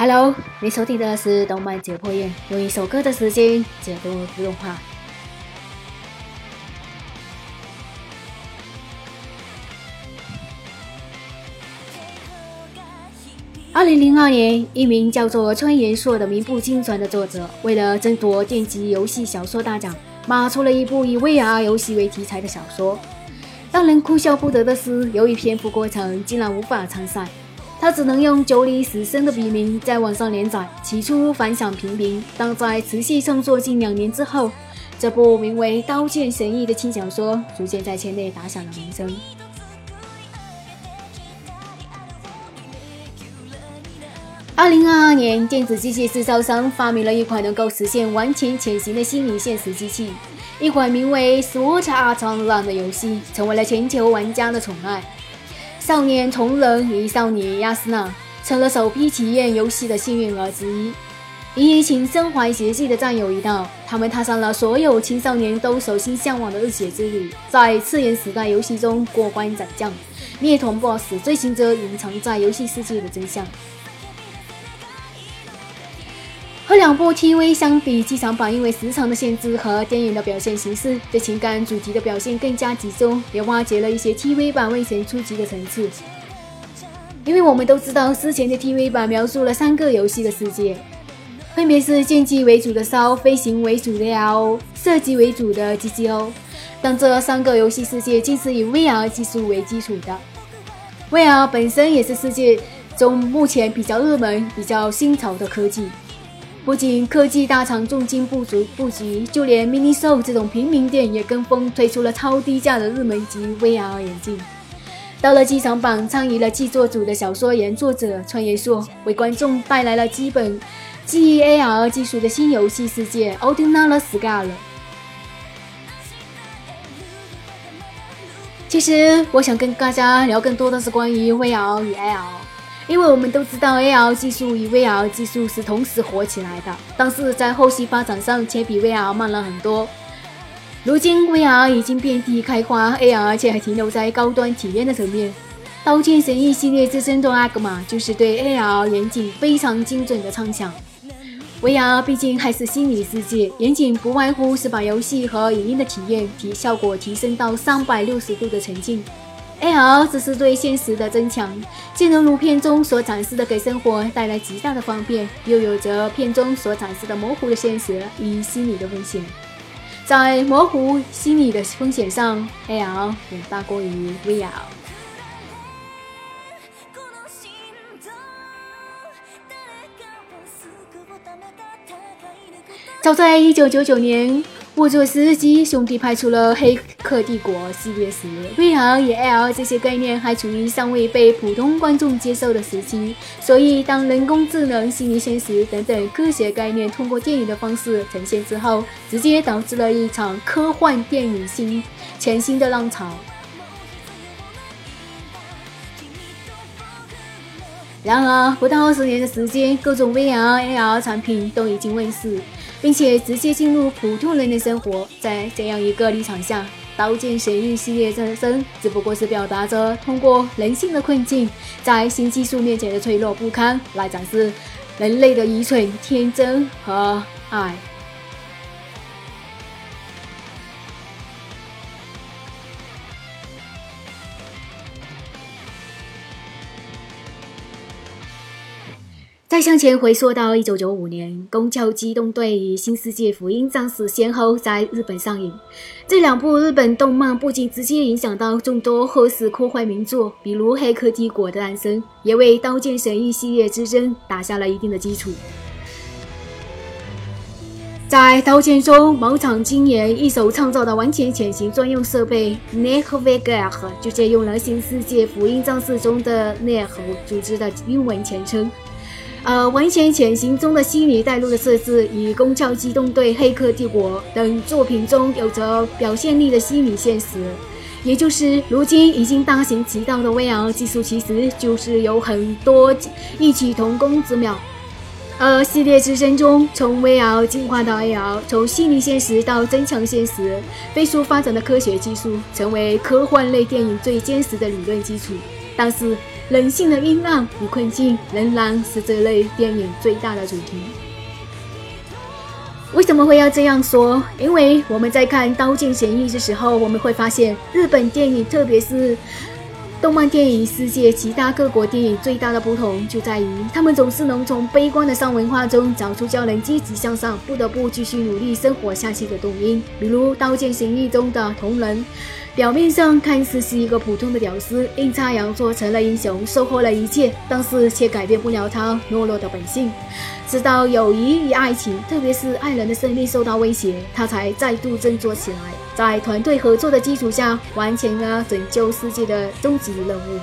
Hello，你收听的是动漫解剖院，用一首歌的时间解读动画。二零零二年，一名叫做川原硕的名不经传的作者，为了争夺电击游戏小说大奖，码出了一部以 VR 游戏为题材的小说。让人哭笑不得的是，由于篇幅过长，竟然无法参赛。他只能用九里死生的笔名在网上连载，起初反响平平，但在持续创作近两年之后，这部名为《刀剑神域》的轻小说逐渐在圈内打响了名声。二零二二年，电子机械制造商发明了一款能够实现完全潜行的虚拟现实机器，一款名为《Sword Art Online》的游戏成为了全球玩家的宠爱。少年从人与少年亚斯娜成了首批体验游戏的幸运儿之一。与一群身怀绝技的战友一道，他们踏上了所有青少年都手心向往的热血之旅，在次元时代游戏中过关斩将，灭团 BOSS，追寻着隐藏在游戏世界的真相。和两部 TV 相比，剧场版因为时长的限制和电影的表现形式，对情感主题的表现更加集中，也挖掘了一些 TV 版未曾触及的层次。因为我们都知道，之前的 TV 版描述了三个游戏的世界，分别是剑击为主的 SO、飞行为主的 LO、射击为主的 GGO，但这三个游戏世界竟是以 VR 技术为基础的。VR 本身也是世界中目前比较热门、比较新潮的科技。不仅科技大厂重金布局布局，就连 Miniso 这种平民店也跟风推出了超低价的入门级 VR 眼镜。到了剧场版，参与了剧作组的小说原作者川原硕，为观众带来了基本基于 AR 技术的新游戏世界 o r d i n a r Sky 了。其实，我想跟大家聊更多的是关于 VR 与 AR。因为我们都知道，AR 技术与 VR 技术是同时火起来的，但是在后续发展上却比 VR 慢了很多。如今，VR 已经遍地开花，AR 却还停留在高端体验的层面。《刀剑神域》系列之争夺阿格玛就是对 AR 眼镜非常精准的畅想。VR 毕竟还是虚拟世界，眼镜不外乎是把游戏和影音的体验提效果提升到三百六十度的沉浸。AR 只是对现实的增强，既能如片中所展示的给生活带来极大的方便，又有着片中所展示的模糊的现实与虚拟的风险。在模糊虚拟的风险上，AR 远大过于 VR。早在一九九九年。沃佐斯基兄弟拍出了《黑客帝国》系列时，VR 与 AR 这些概念还处于尚未被普通观众接受的时期。所以，当人工智能、虚拟现实等等科学概念通过电影的方式呈现之后，直接导致了一场科幻电影新全新的浪潮。然而，不到二十年的时间，各种 VR、AR 产品都已经问世。并且直接进入普通人的生活，在这样一个立场下，《刀剑神域》系列诞生只不过是表达着通过人性的困境，在新技术面前的脆弱不堪，来展示人类的愚蠢、天真和爱。再向前回溯到一九九五年，《宫壳机动队》与《新世界福音战士》先后在日本上映。这两部日本动漫不仅直接影响到众多后世科幻名作，比如《黑客帝国》的诞生，也为《刀剑神域》系列之争打下了一定的基础。在《刀剑》中，某场今年一手创造的完全潜行专用设备 Nehveger，就借用了《新世界福音战士》中的 Neh 组织的英文全称。呃，完全潜行中的虚拟带路的设置，与《攻壳机动队》《黑客帝国》等作品中有着表现力的虚拟现实，也就是如今已经大行其道的 VR 技术，其实就是有很多异曲同工之妙。而系列之争中，从 VR 进化到 AR，从虚拟现实到增强现实，飞速发展的科学技术，成为科幻类电影最坚实的理论基础。但是，人性的阴暗与困境仍然是这类电影最大的主题。为什么会要这样说？因为我们在看《刀剑神域》的时候，我们会发现日本电影，特别是动漫电影世界其他各国电影最大的不同，就在于他们总是能从悲观的丧文化中找出叫人积极向上、不得不继续努力生活下去的动因。比如《刀剑神域》中的同人。表面上看似是一个普通的屌丝，阴差阳错成了英雄，收获了一切，但是却改变不了他懦弱的本性。直到友谊与爱情，特别是爱人的生命受到威胁，他才再度振作起来，在团队合作的基础下，完成了拯救世界的终极任务。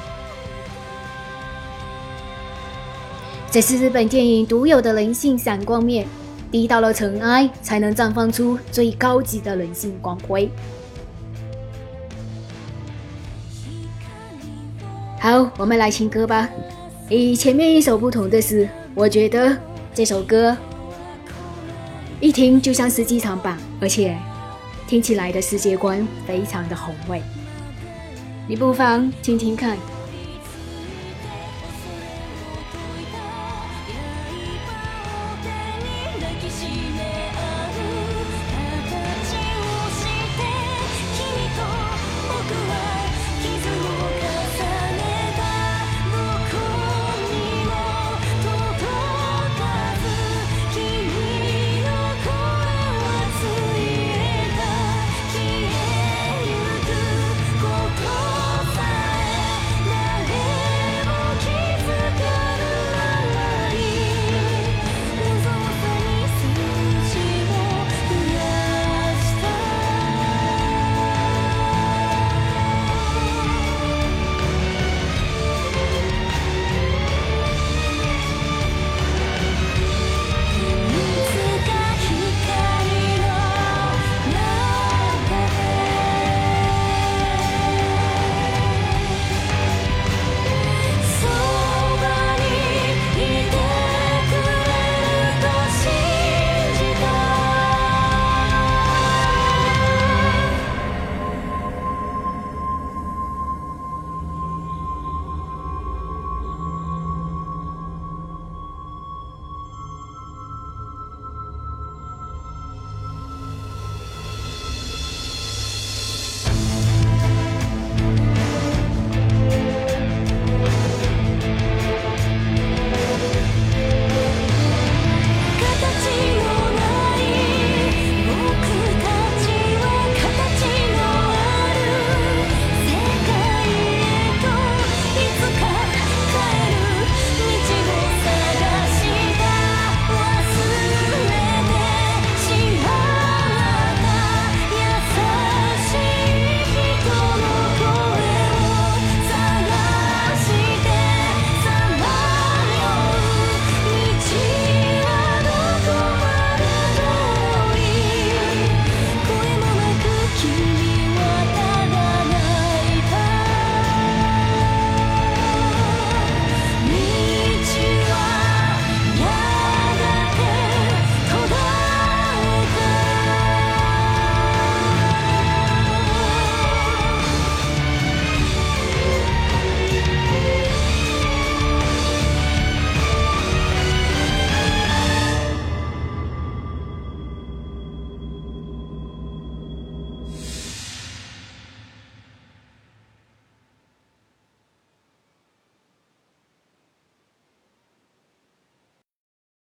这是日本电影独有的人性闪光面，低到了尘埃，才能绽放出最高级的人性光辉。好，我们来听歌吧。与前面一首不同的是，我觉得这首歌一听就像是机场版，而且听起来的世界观非常的宏伟。你不妨听听看。